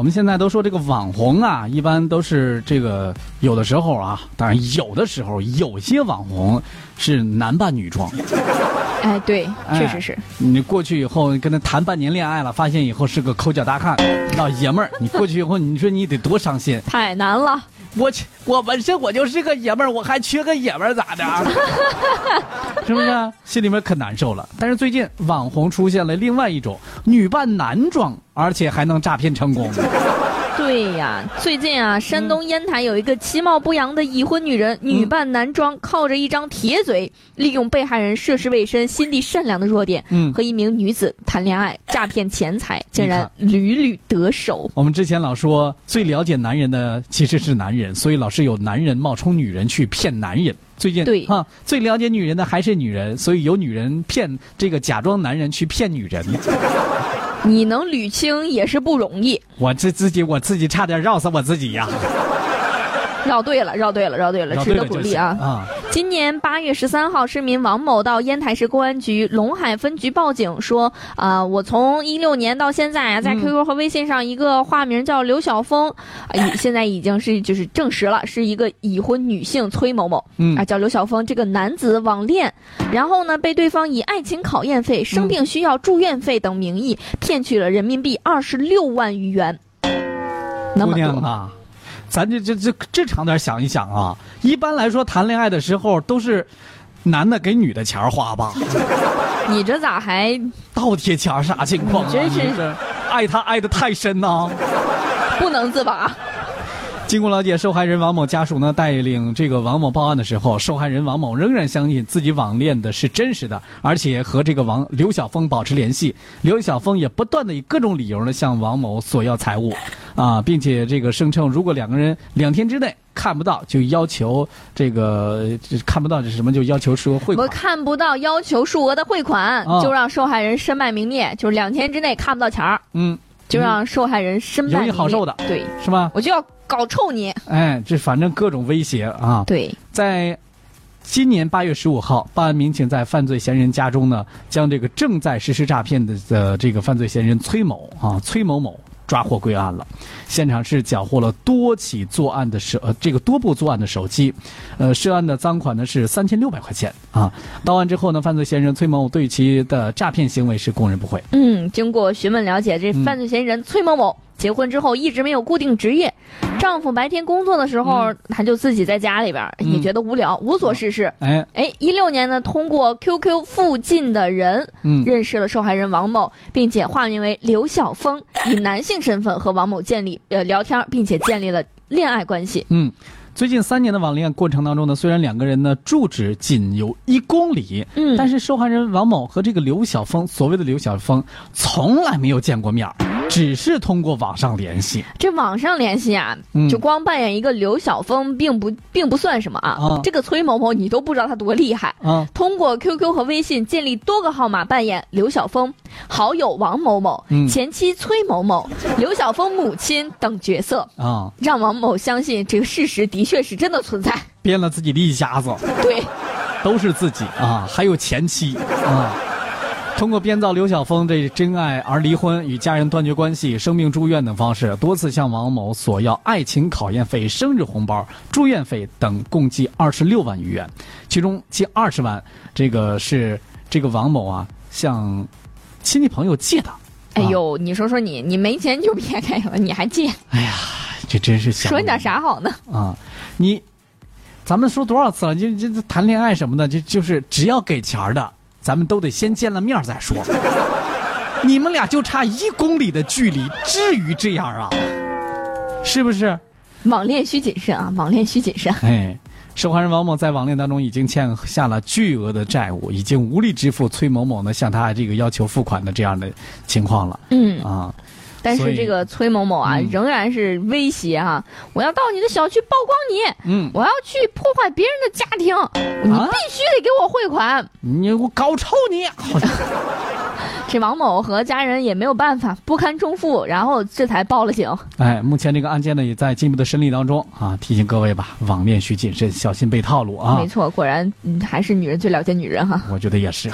我们现在都说这个网红啊，一般都是这个有的时候啊，当然有的时候有些网红是男扮女装。哎，对，哎确实是。你过去以后跟他谈半年恋爱了，发现以后是个抠脚大汉，老爷们儿。你过去以后，你说你得多伤心。太难了。我去，我本身我就是个爷们儿，我还缺个爷们儿咋的？是不是？心里面可难受了。但是最近网红出现了另外一种女扮男装，而且还能诈骗成功。对呀，最近啊，山东烟台有一个其貌不扬的已婚女人，女扮男装，靠着一张铁嘴，利用被害人涉世未深、心地善良的弱点，嗯和一名女子谈恋爱，诈骗钱财，竟然屡屡得手。我们之前老说最了解男人的其实是男人，所以老是有男人冒充女人去骗男人。最近对哈，最了解女人的还是女人，所以有女人骗这个假装男人去骗女人。你能捋清也是不容易。我这自己我自己差点绕死我自己呀！绕对了，绕对了，绕对了，值得鼓励啊！行啊！今年八月十三号，市民王某到烟台市公安局陇海分局报警说，啊、我从一六年到现在啊，在嗯。QQ 和微信上一个化名叫刘晓峰，啊、已现在已经是就是证实了是一个已婚女性崔某某，嗯。啊，叫刘晓峰这个男子网恋，然后呢被对方以爱情考验费、生病需要住院费等名义骗取了人民币二十六万余元，那姑么多。娘啊，咱这这这正常点想一想啊。一般来说，谈恋爱的时候都是男的给女的钱花吧？你这咋还倒贴钱啥情况啊？真是爱他爱的太深呐、不能自拔？经过了解，受害人王某家属呢带领这个王某报案的时候，受害人王某仍然相信自己网恋的是真实的，而且和这个王刘晓峰保持联系。刘晓峰也不断的以各种理由呢向王某索要财物，啊，并且这个声称如果两个人两天之内看不到，就要求这个看不到这是什么，就要求说汇款我。看不到要求数额的汇款，啊就让受害人身败名裂，就是两天之内看不到钱儿，嗯，就让受害人身败名裂。好受的对，是吧？我就要搞臭你。哎，这反正各种威胁啊。对，在今年八月十五号，办案民警在犯罪嫌疑人家中呢，将这个正在实施诈骗的的这个犯罪嫌疑人崔某啊，崔某某抓获归案了。现场是缴获了多起作案的手，呃，这个多部作案的手机，呃，涉案的赃款呢是三千六百块钱啊。到案之后呢，犯罪嫌疑人崔某某对其的诈骗行为是供认不讳。嗯，经过询问了解，这犯罪嫌疑人崔某某结婚之后一直没有固定职业，丈夫白天工作的时候，他就自己在家里边，嗯。也觉得无聊，无所事事。哎，哎，一六年呢，通过 QQ 附近的人嗯，认识了受害人王某，并且化名为刘晓峰，以男性身份和王某建立呃聊天，并且建立了恋爱关系。嗯，最近三年的网恋过程当中呢，虽然两个人呢住址仅有一公里，嗯。但是受害人王某和这个刘晓峰，所谓的刘晓峰，从来没有见过面儿，只是通过网上联系。这网上联系啊，嗯就光扮演一个刘晓峰，并不并不算什么啊。啊这个崔某某，你都不知道他多厉害。啊，通过 QQ 和微信建立多个号码扮演刘晓峰，好友王某某、嗯前妻崔某某、刘晓峰母亲等角色，啊，让王某相信这个事实的确是真的存在。编了自己的一家子，对，都是自己啊，还有前妻啊。通过编造刘晓峰这真爱而离婚、与家人断绝关系、生病住院等方式，多次向王某索要爱情考验费、生日红包、住院费等，共计二十六万余元。其中近二十万，这个是这个王某啊向亲戚朋友借的。哎呦，你说说你，你没钱就别给了，你还借，哎呀这真是想说你点啥好呢？啊！你，咱们说多少次了？就就就谈恋爱什么的，就就是只要给钱儿的，咱们都得先见了面儿再说。你们俩就差一公里的距离，至于这样啊？是不是？网恋需谨慎啊，网恋需谨慎。哎，受害人王某在网恋当中已经欠下了巨额的债务，已经无力支付崔某某呢向他这个要求付款的这样的情况了嗯，啊。但是这个崔某某啊，嗯仍然是威胁哈、我要到你的小区曝光你，嗯，我要去破坏别人的家庭，你啊必须得给我汇款。你我搞臭你！这王某和家人也没有办法，不堪重负，然后这才报了警。哎，目前这个案件呢也在进一步的审理当中啊，提醒各位吧，网恋需谨慎，小心被套路啊没。错，果然、嗯、还是女人最了解女人哈。我觉得也是。